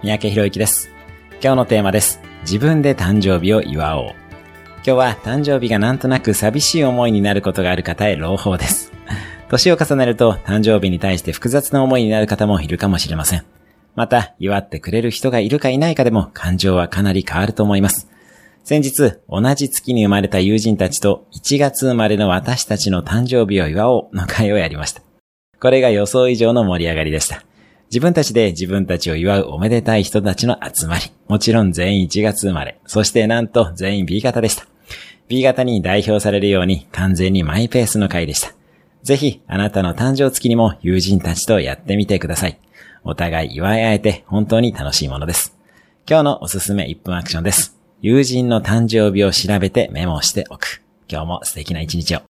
三宅博之です。今日のテーマです。自分で誕生日を祝おう。今日は誕生日がなんとなく寂しい思いになることがある方へ朗報です。年を重ねると誕生日に対して複雑な思いになる方もいるかもしれません。また、祝ってくれる人がいるかいないかでも感情はかなり変わると思います。先日、同じ月に生まれた友人たちと1月生まれの私たちの誕生日を祝おうの会をやりました。これが予想以上の盛り上がりでした。自分たちで自分たちを祝うおめでたい人たちの集まり。もちろん全員1月生まれ。そしてなんと全員 B 型でした。B 型に代表されるように完全にマイペースの回でした。ぜひ、あなたの誕生月にも友人たちとやってみてください。お互い祝い合えて本当に楽しいものです。今日のおすすめ1分アクションです。友人の誕生日を調べてメモしておく。今日も素敵な一日を。